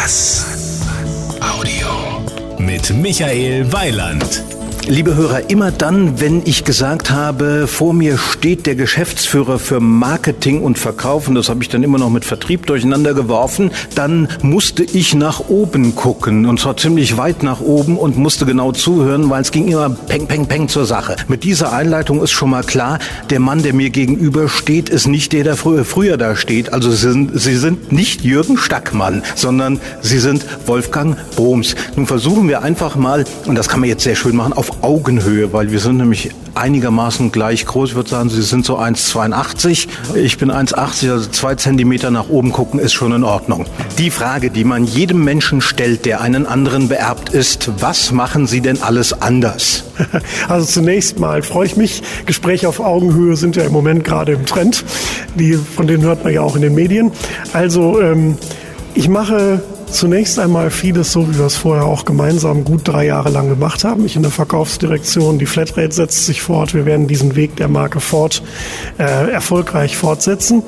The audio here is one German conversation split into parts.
Bass. Audio. Mit Michael Weiland. Liebe Hörer, immer dann, wenn ich gesagt habe, vor mir steht der Geschäftsführer für Marketing und Verkauf, und das habe ich dann immer noch mit Vertrieb durcheinander geworfen, dann musste ich nach oben gucken, und zwar ziemlich weit nach oben und musste genau zuhören, weil es ging immer peng, peng, peng zur Sache. Mit dieser Einleitung ist schon mal klar, der Mann, der mir gegenüber steht, ist nicht der, der früher, früher da steht. Also Sie sind, Sie sind nicht Jürgen Stackmann, sondern Sie sind Wolfgang Broms. Nun versuchen wir einfach mal, und das kann man jetzt sehr schön machen, auf Augenhöhe, weil wir sind nämlich einigermaßen gleich groß. Ich würde sagen, Sie sind so 1,82. Ich bin 1,80, also zwei Zentimeter nach oben gucken ist schon in Ordnung. Die Frage, die man jedem Menschen stellt, der einen anderen beerbt, ist, was machen Sie denn alles anders? Also zunächst mal freue ich mich. Gespräche auf Augenhöhe sind ja im Moment gerade im Trend. Die, von denen hört man ja auch in den Medien. Also ähm, ich mache Zunächst einmal vieles so, wie wir es vorher auch gemeinsam gut drei Jahre lang gemacht haben. Ich in der Verkaufsdirektion, die Flatrate setzt sich fort. Wir werden diesen Weg der Marke Ford äh, erfolgreich fortsetzen.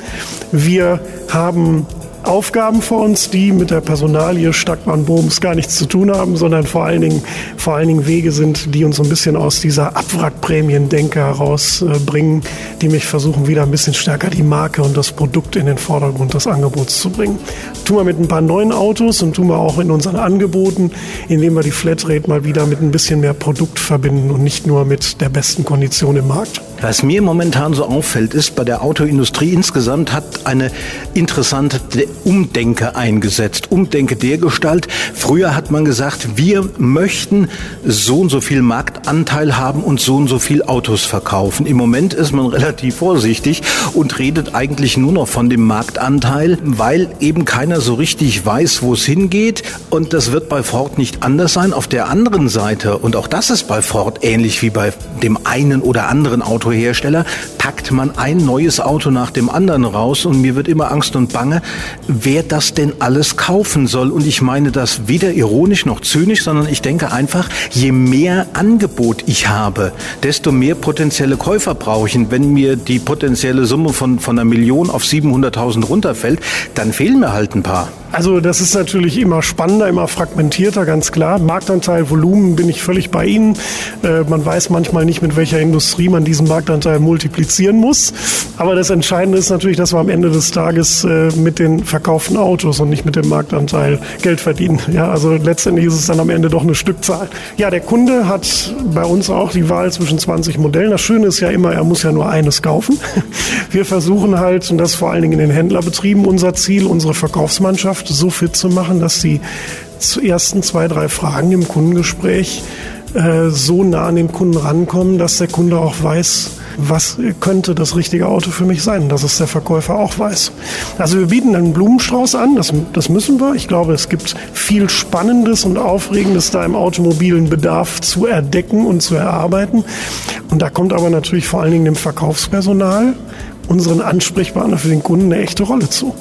Wir haben Aufgaben vor uns, die mit der Personalie Stackmann-Bohms gar nichts zu tun haben, sondern vor allen Dingen, vor allen Dingen Wege sind, die uns so ein bisschen aus dieser Abwrackprämien-Denke herausbringen, die mich versuchen, wieder ein bisschen stärker die Marke und das Produkt in den Vordergrund des Angebots zu bringen. Tun wir mit ein paar neuen Autos und tun wir auch in unseren Angeboten, indem wir die Flatrate mal wieder mit ein bisschen mehr Produkt verbinden und nicht nur mit der besten Kondition im Markt. Was mir momentan so auffällt, ist, bei der Autoindustrie insgesamt hat eine interessante Umdenke eingesetzt. Umdenke der Gestalt. Früher hat man gesagt, wir möchten so und so viel Marktanteil haben und so und so viel Autos verkaufen. Im Moment ist man relativ vorsichtig und redet eigentlich nur noch von dem Marktanteil, weil eben keiner so richtig weiß, wo es hingeht. Und das wird bei Ford nicht anders sein. Auf der anderen Seite, und auch das ist bei Ford ähnlich wie bei dem einen oder anderen Auto, Autohersteller packt man ein neues Auto nach dem anderen raus und mir wird immer Angst und Bange, wer das denn alles kaufen soll. Und ich meine das weder ironisch noch zynisch, sondern ich denke einfach, je mehr Angebot ich habe, desto mehr potenzielle Käufer brauche ich. Und wenn mir die potenzielle Summe von, von einer Million auf 700.000 runterfällt, dann fehlen mir halt ein paar. Also das ist natürlich immer spannender, immer fragmentierter, ganz klar. Marktanteil, Volumen bin ich völlig bei Ihnen. Äh, man weiß manchmal nicht, mit welcher Industrie man diesen Marktanteil multiplizieren muss. Aber das Entscheidende ist natürlich, dass wir am Ende des Tages äh, mit den verkauften Autos und nicht mit dem Marktanteil Geld verdienen. Ja, also letztendlich ist es dann am Ende doch eine Stückzahl. Ja, der Kunde hat bei uns auch die Wahl zwischen 20 Modellen. Das Schöne ist ja immer, er muss ja nur eines kaufen. Wir versuchen halt, und das vor allen Dingen in den Händlerbetrieben, unser Ziel, unsere Verkaufsmannschaft Mannschaft so fit zu machen, dass zu ersten zwei, drei Fragen im Kundengespräch äh, so nah an den Kunden rankommen, dass der Kunde auch weiß, was könnte das richtige Auto für mich sein, dass es der Verkäufer auch weiß. Also wir bieten einen Blumenstrauß an, das, das müssen wir. Ich glaube, es gibt viel Spannendes und Aufregendes da im automobilen Bedarf zu erdecken und zu erarbeiten. Und da kommt aber natürlich vor allen Dingen dem Verkaufspersonal, unseren Ansprechpartner für den Kunden, eine echte Rolle zu.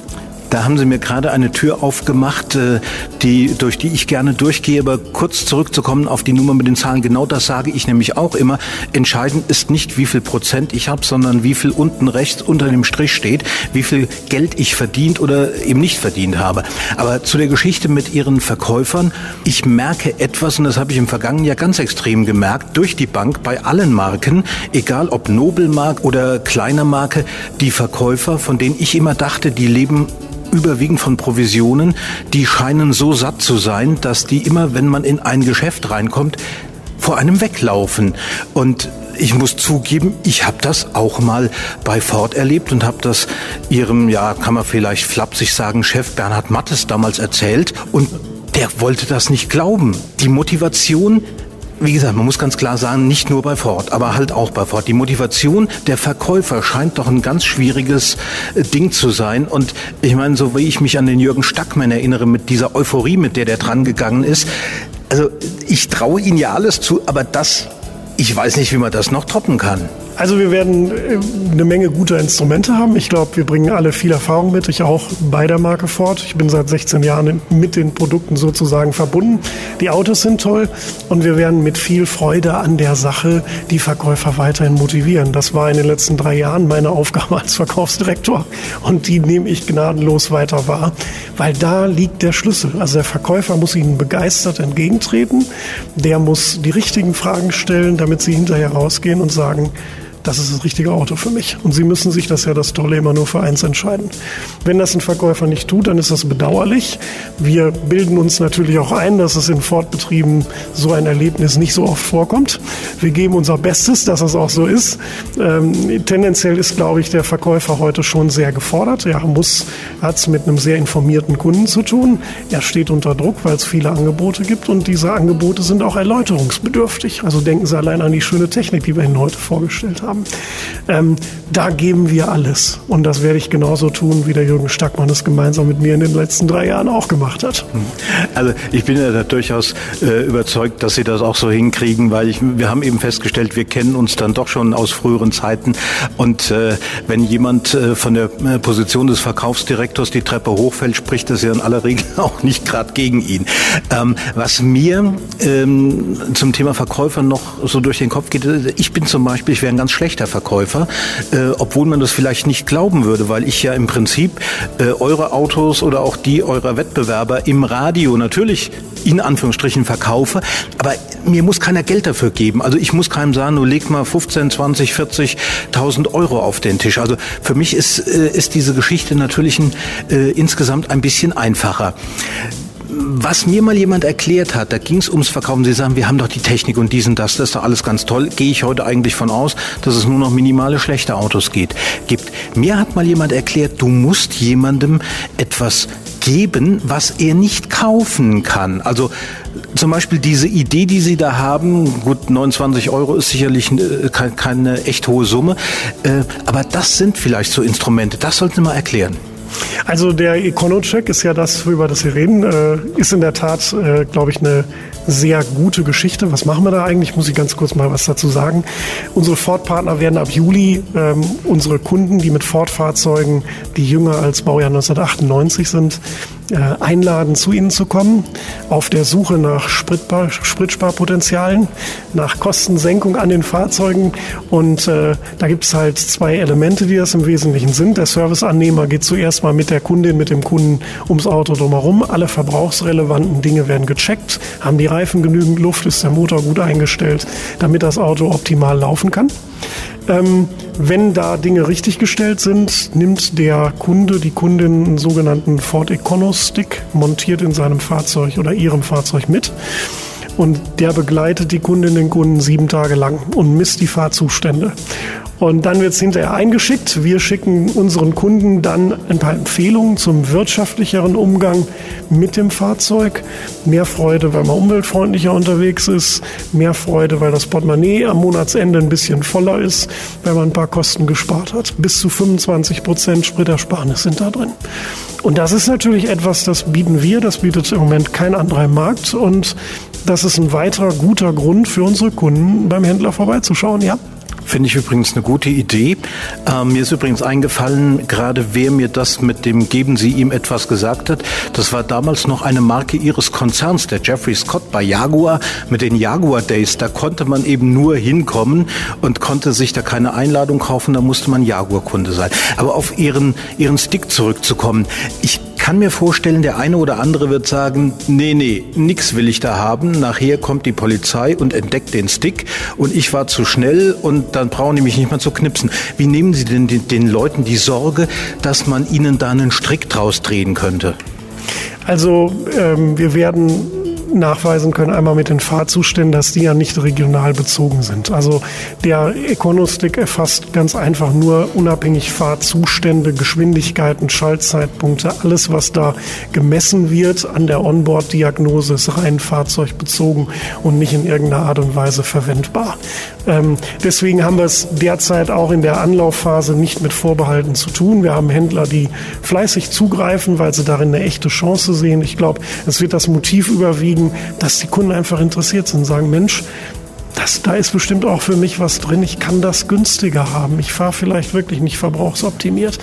Da haben Sie mir gerade eine Tür aufgemacht, äh, die, durch die ich gerne durchgehe. Aber kurz zurückzukommen auf die Nummer mit den Zahlen, genau das sage ich nämlich auch immer. Entscheidend ist nicht, wie viel Prozent ich habe, sondern wie viel unten rechts unter dem Strich steht, wie viel Geld ich verdient oder eben nicht verdient habe. Aber zu der Geschichte mit Ihren Verkäufern, ich merke etwas, und das habe ich im vergangenen Jahr ganz extrem gemerkt, durch die Bank bei allen Marken, egal ob Nobelmark oder kleiner Marke, die Verkäufer, von denen ich immer dachte, die leben überwiegend von Provisionen, die scheinen so satt zu sein, dass die immer, wenn man in ein Geschäft reinkommt, vor einem weglaufen. Und ich muss zugeben, ich habe das auch mal bei Ford erlebt und habe das ihrem, ja, kann man vielleicht flapsig sagen, Chef Bernhard Mattes damals erzählt. Und der wollte das nicht glauben. Die Motivation wie gesagt, man muss ganz klar sagen, nicht nur bei Ford, aber halt auch bei Ford. Die Motivation der Verkäufer scheint doch ein ganz schwieriges äh, Ding zu sein. Und ich meine, so wie ich mich an den Jürgen Stackmann erinnere, mit dieser Euphorie, mit der der dran gegangen ist, also ich traue Ihnen ja alles zu, aber das, ich weiß nicht, wie man das noch toppen kann. Also wir werden äh, eine Menge guter Instrumente haben. Ich glaube, wir bringen alle viel Erfahrung mit. Ich auch bei der Marke Ford. Ich bin seit 16 Jahren mit den Produkten sozusagen verbunden. Die Autos sind toll und wir werden mit viel Freude an der Sache die Verkäufer weiterhin motivieren. Das war in den letzten drei Jahren meine Aufgabe als Verkaufsdirektor und die nehme ich gnadenlos weiter wahr, weil da liegt der Schlüssel. Also der Verkäufer muss ihnen begeistert entgegentreten. Der muss die richtigen Fragen stellen, damit sie hinterher rausgehen und sagen, das ist das richtige Auto für mich. Und Sie müssen sich das ja das Tolle immer nur für eins entscheiden. Wenn das ein Verkäufer nicht tut, dann ist das bedauerlich. Wir bilden uns natürlich auch ein, dass es in Fortbetrieben so ein Erlebnis nicht so oft vorkommt. Wir geben unser Bestes, dass es auch so ist. Ähm, tendenziell ist, glaube ich, der Verkäufer heute schon sehr gefordert. Er muss, hat es mit einem sehr informierten Kunden zu tun. Er steht unter Druck, weil es viele Angebote gibt und diese Angebote sind auch erläuterungsbedürftig. Also denken Sie allein an die schöne Technik, die wir Ihnen heute vorgestellt haben haben. Ähm, da geben wir alles. Und das werde ich genauso tun, wie der Jürgen Stackmann es gemeinsam mit mir in den letzten drei Jahren auch gemacht hat. Also ich bin ja durchaus äh, überzeugt, dass Sie das auch so hinkriegen, weil ich, wir haben eben festgestellt, wir kennen uns dann doch schon aus früheren Zeiten. Und äh, wenn jemand äh, von der äh, Position des Verkaufsdirektors die Treppe hochfällt, spricht das ja in aller Regel auch nicht gerade gegen ihn. Ähm, was mir ähm, zum Thema Verkäufer noch so durch den Kopf geht, ich bin zum Beispiel, ich wäre ein ganz schlechter Verkäufer, äh, obwohl man das vielleicht nicht glauben würde, weil ich ja im Prinzip äh, eure Autos oder auch die eurer Wettbewerber im Radio natürlich in Anführungsstrichen verkaufe, aber mir muss keiner Geld dafür geben. Also ich muss keinem sagen, du leg mal 15, 20, 40.000 Euro auf den Tisch. Also für mich ist, äh, ist diese Geschichte natürlich ein, äh, insgesamt ein bisschen einfacher was mir mal jemand erklärt hat, da ging es ums Verkaufen. Sie sagen, wir haben doch die Technik und diesen, das, das ist doch alles ganz toll. Gehe ich heute eigentlich von aus, dass es nur noch minimale schlechte Autos geht, gibt. Mir hat mal jemand erklärt, du musst jemandem etwas geben, was er nicht kaufen kann. Also zum Beispiel diese Idee, die Sie da haben, gut, 29 Euro ist sicherlich äh, keine echt hohe Summe, äh, aber das sind vielleicht so Instrumente. Das sollten Sie mal erklären. Also der Econo-Check ist ja das, über das wir reden, äh, ist in der Tat, äh, glaube ich, eine sehr gute Geschichte. Was machen wir da eigentlich? Muss ich ganz kurz mal was dazu sagen. Unsere Ford-Partner werden ab Juli ähm, unsere Kunden, die mit Ford-Fahrzeugen, die jünger als Baujahr 1998 sind, einladen, zu ihnen zu kommen, auf der Suche nach Spritbar, Spritsparpotenzialen, nach Kostensenkung an den Fahrzeugen. Und äh, da gibt es halt zwei Elemente, die das im Wesentlichen sind. Der Serviceannehmer geht zuerst mal mit der Kundin, mit dem Kunden ums Auto drumherum. Alle verbrauchsrelevanten Dinge werden gecheckt. Haben die Reifen genügend Luft? Ist der Motor gut eingestellt, damit das Auto optimal laufen kann? Ähm, wenn da Dinge richtig gestellt sind, nimmt der Kunde, die Kundin einen sogenannten Ford Econo Stick montiert in seinem Fahrzeug oder ihrem Fahrzeug mit. Und der begleitet die Kundin den Kunden sieben Tage lang und misst die Fahrzustände. Und dann wird es hinterher eingeschickt. Wir schicken unseren Kunden dann ein paar Empfehlungen zum wirtschaftlicheren Umgang mit dem Fahrzeug. Mehr Freude, weil man umweltfreundlicher unterwegs ist. Mehr Freude, weil das Portemonnaie am Monatsende ein bisschen voller ist, weil man ein paar Kosten gespart hat. Bis zu 25 Prozent Spritersparnis sind da drin. Und das ist natürlich etwas, das bieten wir, das bietet im Moment kein anderer im Markt. Und das ist ein weiterer guter Grund für unsere Kunden, beim Händler vorbeizuschauen. Ja. Finde ich übrigens eine gute Idee. Ähm, mir ist übrigens eingefallen, gerade wer mir das mit dem Geben Sie ihm etwas gesagt hat. Das war damals noch eine Marke Ihres Konzerns, der Jeffrey Scott bei Jaguar mit den Jaguar Days. Da konnte man eben nur hinkommen und konnte sich da keine Einladung kaufen. Da musste man Jaguar-Kunde sein. Aber auf Ihren, Ihren Stick zurückzukommen. Ich kann mir vorstellen, der eine oder andere wird sagen, nee, nee, nix will ich da haben. Nachher kommt die Polizei und entdeckt den Stick und ich war zu schnell und dann brauchen die mich nicht mehr zu knipsen. Wie nehmen Sie denn den, den Leuten die Sorge, dass man ihnen da einen Strick draus drehen könnte? Also ähm, wir werden nachweisen können, einmal mit den Fahrzuständen, dass die ja nicht regional bezogen sind. Also der Econostick erfasst ganz einfach nur unabhängig Fahrzustände, Geschwindigkeiten, Schaltzeitpunkte, alles, was da gemessen wird an der Onboard-Diagnose, ist rein fahrzeugbezogen und nicht in irgendeiner Art und Weise verwendbar. Ähm, deswegen haben wir es derzeit auch in der Anlaufphase nicht mit Vorbehalten zu tun. Wir haben Händler, die fleißig zugreifen, weil sie darin eine echte Chance sehen. Ich glaube, es wird das Motiv überwiegen, dass die Kunden einfach interessiert sind und sagen, Mensch, das, da ist bestimmt auch für mich was drin. Ich kann das günstiger haben. Ich fahre vielleicht wirklich nicht verbrauchsoptimiert.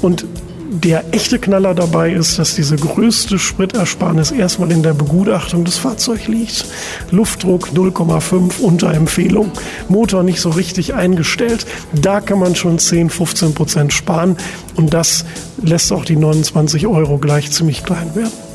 Und der echte Knaller dabei ist, dass diese größte Spritersparnis erstmal in der Begutachtung des Fahrzeugs liegt. Luftdruck 0,5 unter Empfehlung, Motor nicht so richtig eingestellt. Da kann man schon 10, 15 Prozent sparen und das lässt auch die 29 Euro gleich ziemlich klein werden.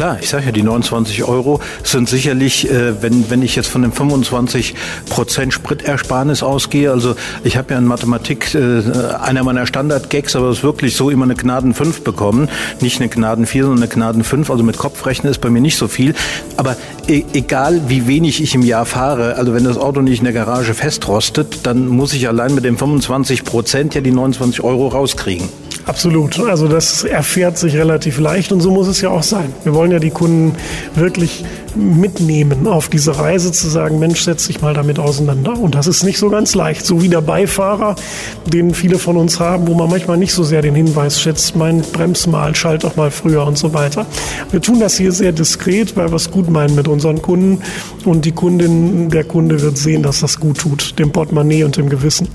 Klar, ich sage ja, die 29 Euro sind sicherlich, äh, wenn, wenn ich jetzt von dem 25 Prozent Spritersparnis ausgehe, also ich habe ja in Mathematik äh, einer meiner Standard-Gags, aber es ist wirklich so immer eine Gnaden 5 bekommen, nicht eine Gnaden 4, sondern eine Gnaden 5, also mit Kopfrechnen ist bei mir nicht so viel, aber e egal wie wenig ich im Jahr fahre, also wenn das Auto nicht in der Garage festrostet, dann muss ich allein mit dem 25 Prozent ja die 29 Euro rauskriegen. Absolut. Also das erfährt sich relativ leicht und so muss es ja auch sein. Wir wollen ja die Kunden wirklich mitnehmen auf diese Reise, zu sagen, Mensch, setz dich mal damit auseinander. Und das ist nicht so ganz leicht. So wie der Beifahrer, den viele von uns haben, wo man manchmal nicht so sehr den Hinweis schätzt, mein Brems mal, schalt doch mal früher und so weiter. Wir tun das hier sehr diskret, weil wir es gut meinen mit unseren Kunden. Und die Kundin, der Kunde wird sehen, dass das gut tut, dem Portemonnaie und dem Gewissen.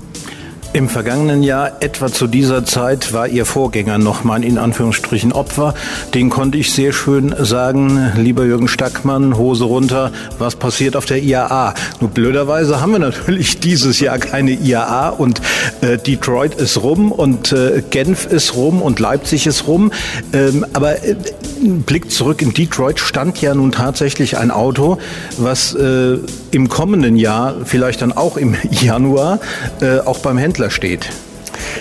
Im vergangenen Jahr, etwa zu dieser Zeit, war Ihr Vorgänger noch mal in Anführungsstrichen Opfer. Den konnte ich sehr schön sagen, lieber Jürgen Stackmann, Hose runter, was passiert auf der IAA? Nur blöderweise haben wir natürlich dieses Jahr keine IAA und äh, Detroit ist rum und äh, Genf ist rum und Leipzig ist rum. Ähm, aber äh, Blick zurück in Detroit stand ja nun tatsächlich ein Auto, was äh, im kommenden Jahr, vielleicht dann auch im Januar, äh, auch beim Händler steht.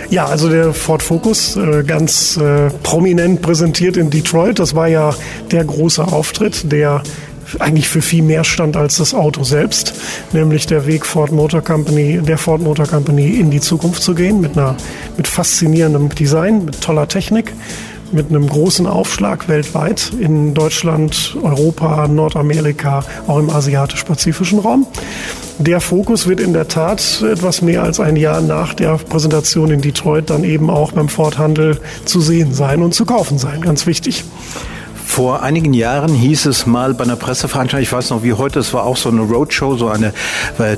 Ja, also der Ford Focus äh, ganz äh, prominent präsentiert in Detroit. Das war ja der große Auftritt, der eigentlich für viel mehr stand als das Auto selbst, nämlich der Weg Ford Motor Company, der Ford Motor Company in die Zukunft zu gehen mit einer mit faszinierendem Design, mit toller Technik mit einem großen Aufschlag weltweit in Deutschland, Europa, Nordamerika, auch im asiatisch-pazifischen Raum. Der Fokus wird in der Tat etwas mehr als ein Jahr nach der Präsentation in Detroit dann eben auch beim Ford-Handel zu sehen sein und zu kaufen sein. Ganz wichtig. Vor einigen Jahren hieß es mal bei einer Presseveranstaltung, ich weiß noch wie heute, es war auch so eine Roadshow, so eine,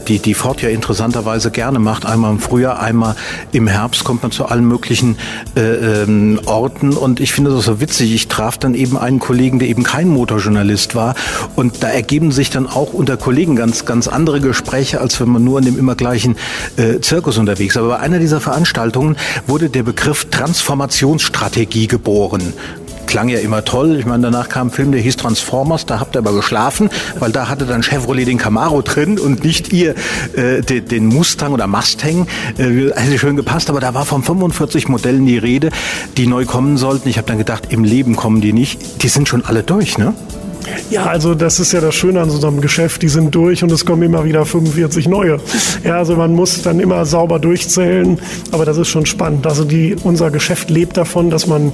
die, die Ford ja interessanterweise gerne macht. Einmal im Frühjahr, einmal im Herbst kommt man zu allen möglichen äh, ähm, Orten und ich finde das so witzig. Ich traf dann eben einen Kollegen, der eben kein Motorjournalist war und da ergeben sich dann auch unter Kollegen ganz, ganz andere Gespräche, als wenn man nur in dem immer gleichen äh, Zirkus unterwegs ist. Aber bei einer dieser Veranstaltungen wurde der Begriff Transformationsstrategie geboren klang ja immer toll. Ich meine, danach kam ein Film, der hieß Transformers, da habt ihr aber geschlafen, weil da hatte dann Chevrolet den Camaro drin und nicht ihr äh, den, den Mustang oder Mustang. Äh, hätte schön gepasst, aber da war von 45 Modellen die Rede, die neu kommen sollten. Ich habe dann gedacht, im Leben kommen die nicht. Die sind schon alle durch, ne? Ja, also das ist ja das Schöne an so einem Geschäft, die sind durch und es kommen immer wieder 45 neue. Ja, also man muss dann immer sauber durchzählen, aber das ist schon spannend. Also die, unser Geschäft lebt davon, dass man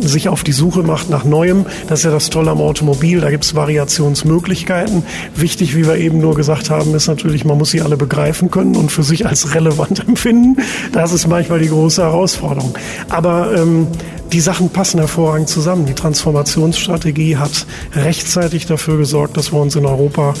sich auf die Suche macht nach Neuem. Das ist ja das Tolle am Automobil. Da gibt es Variationsmöglichkeiten. Wichtig, wie wir eben nur gesagt haben, ist natürlich, man muss sie alle begreifen können und für sich als relevant empfinden. Das ist manchmal die große Herausforderung. Aber ähm, die Sachen passen hervorragend zusammen. Die Transformationsstrategie hat rechtzeitig dafür gesorgt, dass wir uns in Europa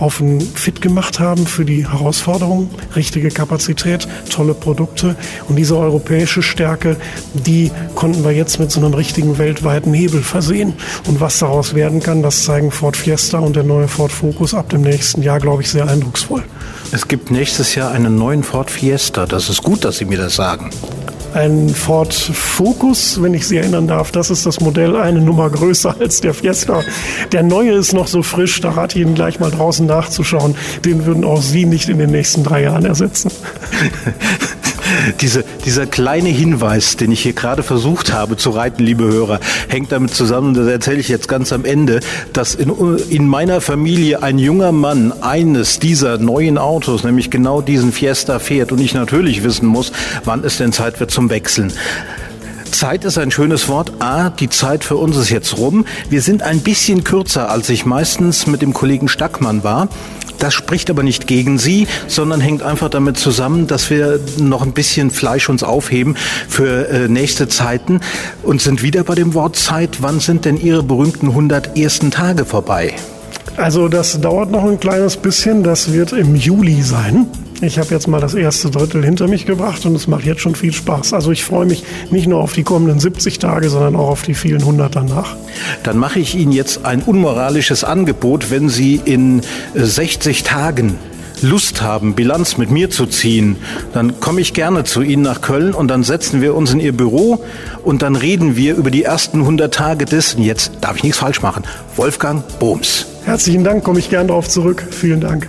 auf ein Fit gemacht haben für die Herausforderungen, richtige Kapazität, tolle Produkte und diese europäische Stärke, die konnten wir jetzt mit so einem richtigen weltweiten Hebel versehen. Und was daraus werden kann, das zeigen Ford Fiesta und der neue Ford Focus ab dem nächsten Jahr, glaube ich, sehr eindrucksvoll. Es gibt nächstes Jahr einen neuen Ford Fiesta. Das ist gut, dass Sie mir das sagen ein Ford Focus, wenn ich Sie erinnern darf. Das ist das Modell eine Nummer größer als der Fiesta. Der neue ist noch so frisch, da rate ich Ihnen gleich mal draußen nachzuschauen. Den würden auch Sie nicht in den nächsten drei Jahren ersetzen. Diese, dieser kleine Hinweis, den ich hier gerade versucht habe zu reiten, liebe Hörer, hängt damit zusammen, das erzähle ich jetzt ganz am Ende, dass in, in meiner Familie ein junger Mann eines dieser neuen Autos, nämlich genau diesen Fiesta fährt und ich natürlich wissen muss, wann es denn Zeit wird zum Wechseln. Zeit ist ein schönes Wort. A, die Zeit für uns ist jetzt rum. Wir sind ein bisschen kürzer, als ich meistens mit dem Kollegen Stackmann war. Das spricht aber nicht gegen Sie, sondern hängt einfach damit zusammen, dass wir noch ein bisschen Fleisch uns aufheben für äh, nächste Zeiten und sind wieder bei dem Wort Zeit. Wann sind denn Ihre berühmten 100 ersten Tage vorbei? Also das dauert noch ein kleines bisschen. Das wird im Juli sein. Ich habe jetzt mal das erste Drittel hinter mich gebracht und es macht jetzt schon viel Spaß. Also ich freue mich nicht nur auf die kommenden 70 Tage, sondern auch auf die vielen hundert danach. Dann mache ich Ihnen jetzt ein unmoralisches Angebot, wenn Sie in 60 Tagen Lust haben, Bilanz mit mir zu ziehen, dann komme ich gerne zu Ihnen nach Köln und dann setzen wir uns in Ihr Büro und dann reden wir über die ersten 100 Tage des, jetzt darf ich nichts falsch machen, Wolfgang Bohms. Herzlichen Dank, komme ich gern darauf zurück. Vielen Dank.